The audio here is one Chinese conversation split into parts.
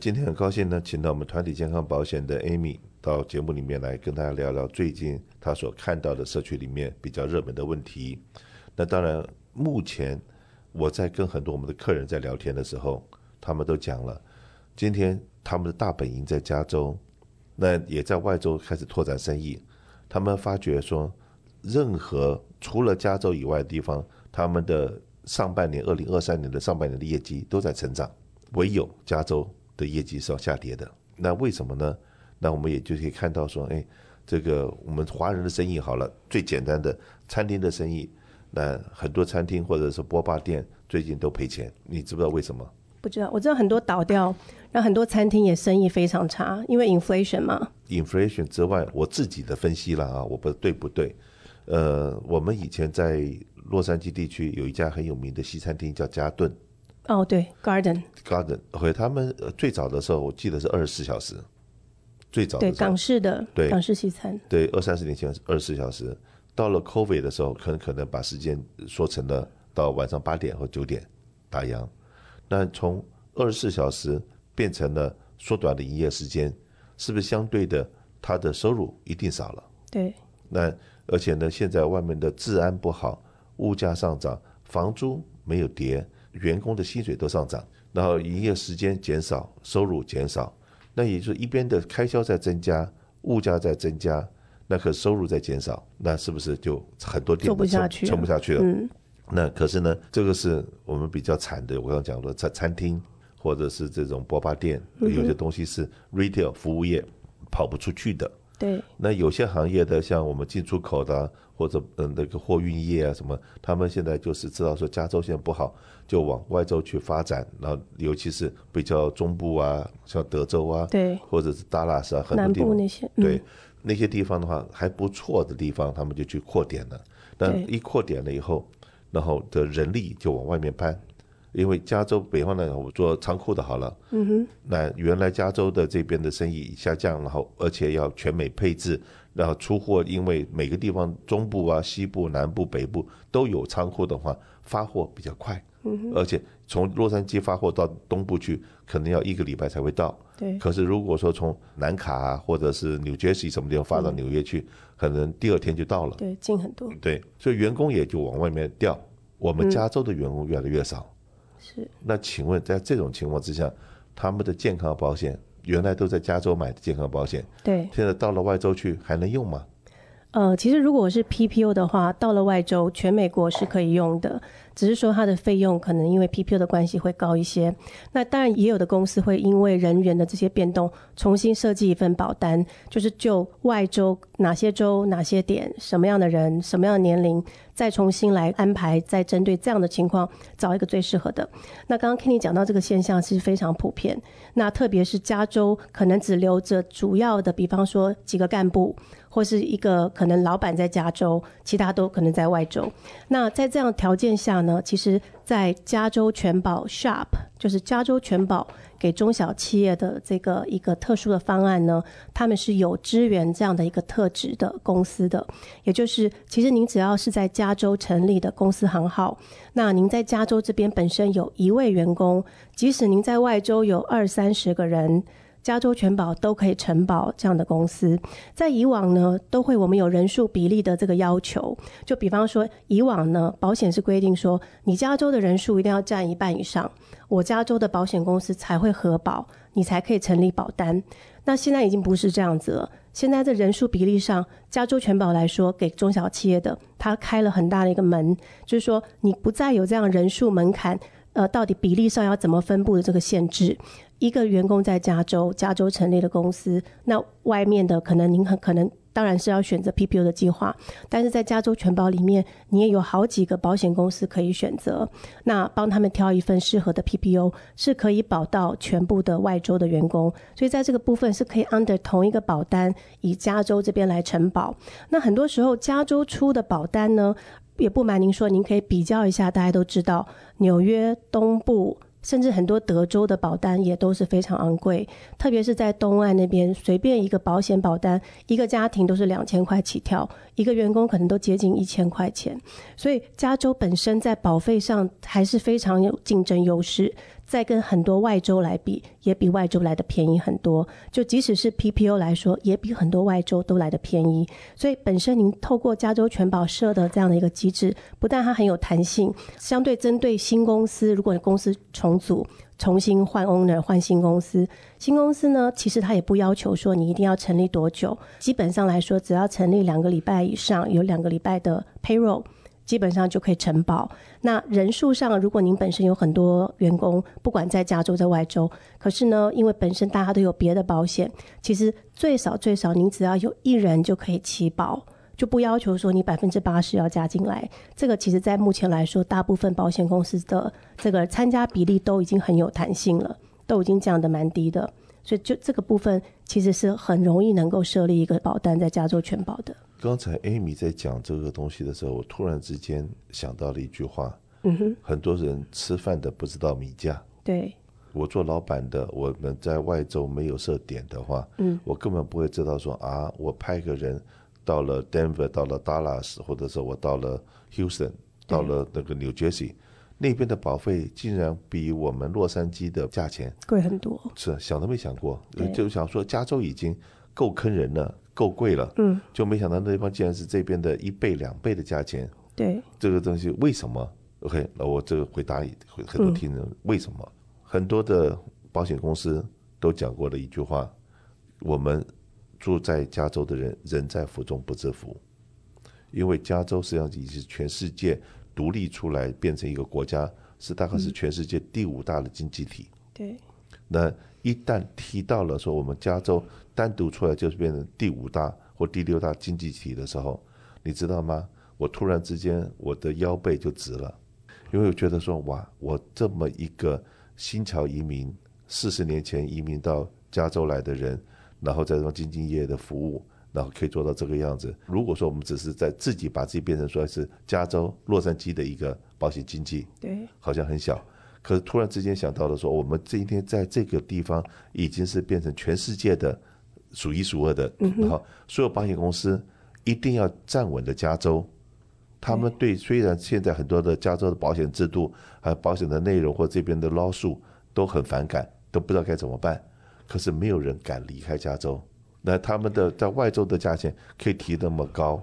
今天很高兴呢，请到我们团体健康保险的 Amy 到节目里面来跟大家聊聊最近他所看到的社区里面比较热门的问题。那当然，目前我在跟很多我们的客人在聊天的时候，他们都讲了，今天他们的大本营在加州，那也在外州开始拓展生意。他们发觉说，任何除了加州以外的地方，他们的上半年，二零二三年的上半年的业绩都在成长，唯有加州的业绩是要下跌的。那为什么呢？那我们也就可以看到说，哎，这个我们华人的生意好了，最简单的餐厅的生意。那很多餐厅或者是波霸店最近都赔钱，你知不知道为什么？不知道，我知道很多倒掉，让很多餐厅也生意非常差，因为 inflation 嘛。inflation 之外，我自己的分析了啊，我不知对不对？呃，我们以前在洛杉矶地区有一家很有名的西餐厅叫加顿。哦，对，Garden。Garden，和他们最早的时候，我记得是二十四小时，最早的对港式的，对港式西餐，对二三十年前二十四小时。到了 COVID 的时候，很可能把时间缩成了到晚上八点或九点打烊。那从二十四小时变成了缩短的营业时间，是不是相对的，他的收入一定少了？对。那而且呢，现在外面的治安不好，物价上涨，房租没有跌，员工的薪水都上涨，然后营业时间减少，收入减少，那也就是一边的开销在增加，物价在增加。那可收入在减少，那是不是就很多店撑不下去，撑不下去了？嗯，那可是呢，这个是我们比较惨的。我刚刚讲的餐餐厅或者是这种波霸店，有些东西是 retail 服务业跑不出去的。对。那有些行业的，像我们进出口的或者嗯那个货运业啊什么，他们现在就是知道说加州现在不好，就往外州去发展。然后尤其是比较中部啊，像德州啊，对，或者是达拉斯啊，很多那些，嗯、对。那些地方的话还不错的地方，他们就去扩点了。但一扩点了以后，然后的人力就往外面搬，因为加州北方呢，我做仓库的好了。嗯哼。那原来加州的这边的生意下降，然后而且要全美配置，然后出货，因为每个地方中部啊、西部、南部、北部都有仓库的话，发货比较快。嗯，而且从洛杉矶发货到东部去，可能要一个礼拜才会到。对。可是如果说从南卡啊，或者是纽约西什么地方发到纽约去，嗯，可能第二天就到了。对，近很多。对，所以员工也就往外面调。我们加州的员工越来越少。是，嗯。那请问，在这种情况之下，他们的健康保险原来都在加州买的健康保险，对，现在到了外州去还能用吗？呃，其实如果是 PPO 的话，到了外州，全美国是可以用的。只是说它的费用可能因为 PPO 的关系会高一些，那当然也有的公司会因为人员的这些变动，重新设计一份保单，就是就外州哪些州哪些点什么样的人什么样的年龄，再重新来安排，再针对这样的情况找一个最适合的。那刚刚 Kenny 讲到这个现象其实非常普遍，那特别是加州可能只留着主要的，比方说几个干部或是一个可能老板在加州，其他都可能在外州。那在这样条件下，呢，其实，在加州全保 Shop，就是加州全保给中小企业的这个一个特殊的方案呢，他们是有支援这样的一个特质的公司的，也就是其实您只要是在加州成立的公司行号，那您在加州这边本身有一位员工，即使您在外州有二三十个人。加州全保都可以承保这样的公司，在以往呢，都会我们有人数比例的这个要求。就比方说，以往呢，保险是规定说，你加州的人数一定要占一半以上，我加州的保险公司才会核保，你才可以成立保单。那现在已经不是这样子了。现在在人数比例上，加州全保来说，给中小企业的，它开了很大的一个门，就是说，你不再有这样人数门槛，呃，到底比例上要怎么分布的这个限制。一个员工在加州，加州成立的公司，那外面的可能您很可能当然是要选择 PPO 的计划，但是在加州全保里面，你也有好几个保险公司可以选择，那帮他们挑一份适合的 PPO 是可以保到全部的外州的员工，所以在这个部分是可以 under 同一个保单以加州这边来承保。那很多时候加州出的保单呢，也不瞒您说，您可以比较一下，大家都知道纽约东部。甚至很多德州的保单也都是非常昂贵，特别是在东岸那边，随便一个保险保单，一个家庭都是两千块起跳，一个员工可能都接近一千块钱。所以加州本身在保费上还是非常有竞争优势。再跟很多外州来比，也比外州来的便宜很多。就即使是 PPO 来说，也比很多外州都来的便宜。所以本身您透过加州全保社的这样的一个机制，不但它很有弹性，相对针对新公司，如果你公司重组、重新换 owner、换新公司，新公司呢，其实它也不要求说你一定要成立多久，基本上来说，只要成立两个礼拜以上，有两个礼拜的 payroll。基本上就可以承保。那人数上，如果您本身有很多员工，不管在加州在外州，可是呢，因为本身大家都有别的保险，其实最少最少您只要有一人就可以起保，就不要求说你百分之八十要加进来。这个其实在目前来说，大部分保险公司的这个参加比例都已经很有弹性了，都已经降得蛮低的。所以就这个部分，其实是很容易能够设立一个保单在加州全保的。刚才 Amy 在讲这个东西的时候，我突然之间想到了一句话：嗯哼，很多人吃饭的不知道米价。对，我做老板的，我们在外州没有设点的话，嗯，我根本不会知道说啊，我派个人到了 Denver，到了 Dallas，或者说我到了 Houston，到了那个 New Jersey，那边的保费竟然比我们洛杉矶的价钱贵很多。是想都没想过，就想说加州已经够坑人了。够贵了，嗯，就没想到那地方竟然是这边的一倍两倍的价钱。对，这个东西为什么？OK，那我这个回答很多听众为什么？嗯、很多的保险公司都讲过的一句话：我们住在加州的人，人在福中不知福，因为加州实际上已经是全世界独立出来变成一个国家，是大概是全世界第五大的经济体。嗯、对，那。一旦提到了说我们加州单独出来就是变成第五大或第六大经济体的时候，你知道吗？我突然之间我的腰背就直了，因为我觉得说哇，我这么一个新侨移民，四十年前移民到加州来的人，然后在做经纪业的服务，然后可以做到这个样子。如果说我们只是在自己把自己变成说是加州洛杉矶的一个保险经纪，对，好像很小。可是突然之间想到了说，我们今天在这个地方已经是变成全世界的数一数二的，然后所有保险公司一定要站稳的加州，他们对虽然现在很多的加州的保险制度还有保险的内容或这边的捞数都很反感，都不知道该怎么办，可是没有人敢离开加州。那他们的在外州的价钱可以提那么高，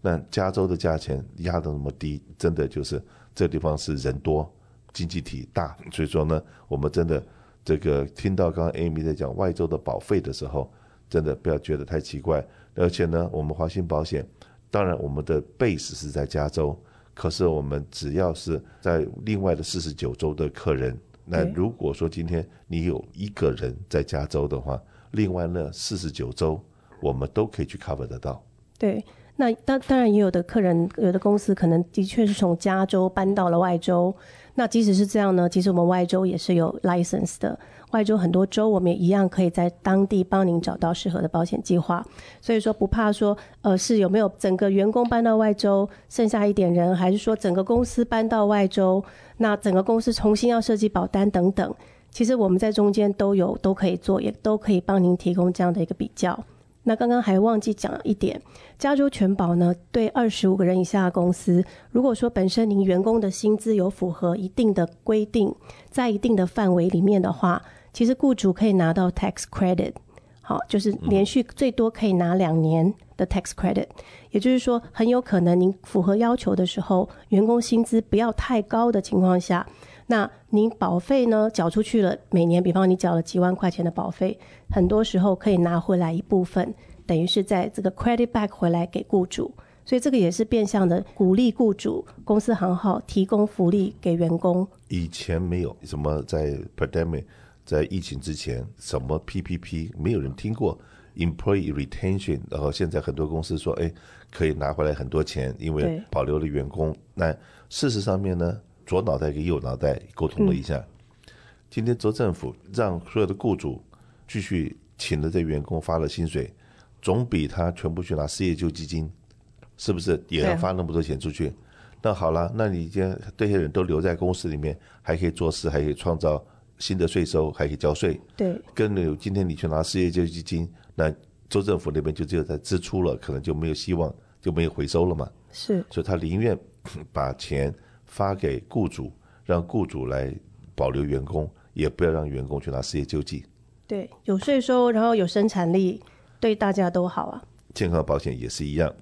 那加州的价钱压得那么低，真的就是这地方是人多。经济体大，所以说呢，我们真的这个听到刚刚 Amy 在讲外州的保费的时候，真的不要觉得太奇怪。而且呢，我们华兴保险，当然我们的 base 是在加州，可是我们只要是在另外的四十九州的客人，那如果说今天你有一个人在加州的话，另外呢四十九州我们都可以去 cover 得到。对。那当当然也有的客人，有的公司可能的确是从加州搬到了外州。那即使是这样呢，其实我们外州也是有 license 的。外州很多州我们也一样可以在当地帮您找到适合的保险计划。所以说不怕说，呃，是有没有整个员工搬到外州，剩下一点人，还是说整个公司搬到外州，那整个公司重新要设计保单等等，其实我们在中间都有都可以做，也都可以帮您提供这样的一个比较。那刚刚还忘记讲一点，加州全保呢，对二十五个人以下的公司，如果说本身您员工的薪资有符合一定的规定，在一定的范围里面的话，其实雇主可以拿到 tax credit，好，就是连续最多可以拿两年的 tax credit，也就是说，很有可能您符合要求的时候，员工薪资不要太高的情况下。那您保费呢，缴出去了，每年比方你缴了几万块钱的保费，很多时候可以拿回来一部分，等于是在这个 credit back 回来给雇主，所以这个也是变相的鼓励雇主公司行号提供福利给员工。以前没有什么在 pandemic，在疫情之前，什么 PPP 没有人听过 employee retention，然后现在很多公司说，哎，可以拿回来很多钱，因为保留了员工。那事实上面呢？左脑袋跟右脑袋沟通了一下，今天州政府让所有的雇主继续请了这员工发了薪水，总比他全部去拿失业救济金，是不是也要发那么多钱出去？那好了，那你今天这些人都留在公司里面，还可以做事，还可以创造新的税收，还可以交税。对，跟你今天你去拿失业救济金，那州政府那边就只有在支出了，可能就没有希望，就没有回收了嘛。是，所以他宁愿把钱。发给雇主，让雇主来保留员工，也不要让员工去拿失业救济。对，有税收，然后有生产力，对大家都好啊。健康保险也是一样，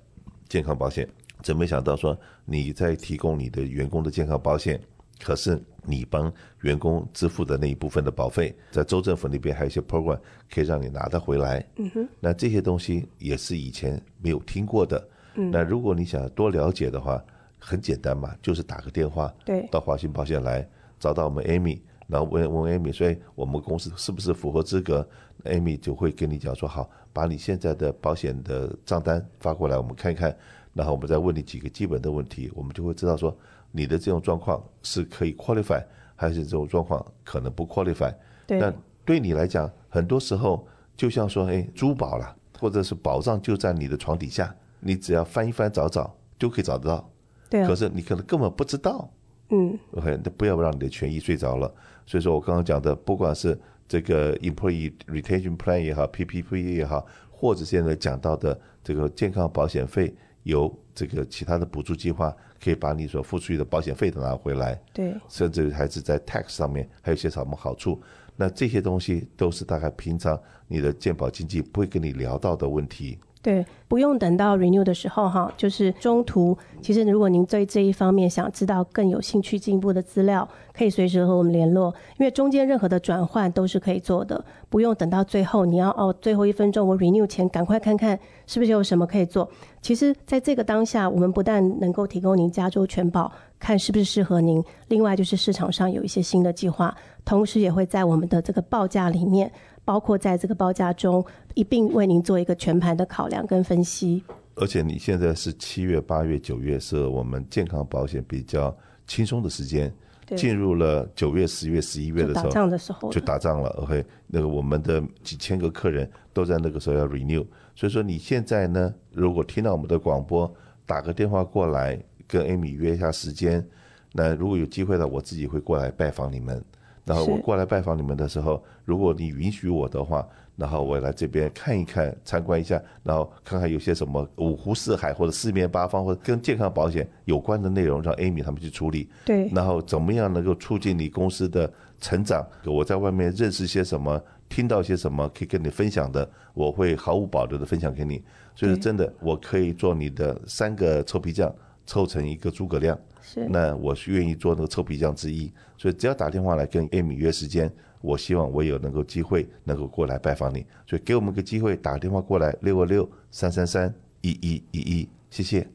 健康保险，真没想到说你在提供你的员工的健康保险，可是你帮员工支付的那一部分的保费，在州政府那边还有一些 program 可以让你拿得回来。嗯哼，那这些东西也是以前没有听过的。嗯，那如果你想多了解的话，很简单嘛，就是打个电话，对，到华信保险来找到我们 Amy，然后问问 Amy，所以我们公司是不是符合资格？Amy 就会跟你讲说好。把你现在的保险的账单发过来，我们看一看，然后我们再问你几个基本的问题，我们就会知道说你的这种状况是可以 qualify，还是这种状况可能不 qualify。对。那对你来讲，很多时候就像说，哎，珠宝了，或者是宝藏就在你的床底下，你只要翻一翻找找就可以找得到。对、啊。可是你可能根本不知道。嗯。OK，那不要让你的权益睡着了。所以说我刚刚讲的，不管是这个 employee retention plan 也好，PPP 也好，或者现在讲到的这个健康保险费，由这个其他的补助计划，可以把你所付出的保险费都拿回来。对，甚至还是在 tax 上面还有些什么好处？那这些东西都是大概平常你的健保经济不会跟你聊到的问题。对，不用等到 renew 的时候哈，就是中途，其实如果您对这一方面想知道更有兴趣进一步的资料，可以随时和我们联络，因为中间任何的转换都是可以做的，不用等到最后，你要哦最后一分钟我 renew 前赶快看看是不是有什么可以做。其实在这个当下，我们不但能够提供您加州全保，看是不是适合您，另外就是市场上有一些新的计划，同时也会在我们的这个报价里面。包括在这个报价中一并为您做一个全盘的考量跟分析。而且你现在是七月、八月、九月，是我们健康保险比较轻松的时间。进入了九月、十月、十一月的时候，打仗的时候就打仗了。OK，那个我们的几千个客人都在那个时候要 renew。所以说你现在呢，如果听到我们的广播，打个电话过来跟 Amy 约一下时间，那如果有机会的，我自己会过来拜访你们。然后我过来拜访你们的时候，如果你允许我的话，然后我来这边看一看、参观一下，然后看看有些什么五湖四海或者四面八方或者跟健康保险有关的内容，让 Amy 他们去处理。对。然后怎么样能够促进你公司的成长？我在外面认识些什么，听到些什么可以跟你分享的，我会毫无保留的分享给你。所以真的，我可以做你的三个臭皮匠，凑成一个诸葛亮。是，那我是愿意做那个臭皮匠之一，所以只要打电话来跟 Amy 约时间，我希望我有能够机会能够过来拜访你，所以给我们个机会打电话过来六二六三三三一一一一，谢谢。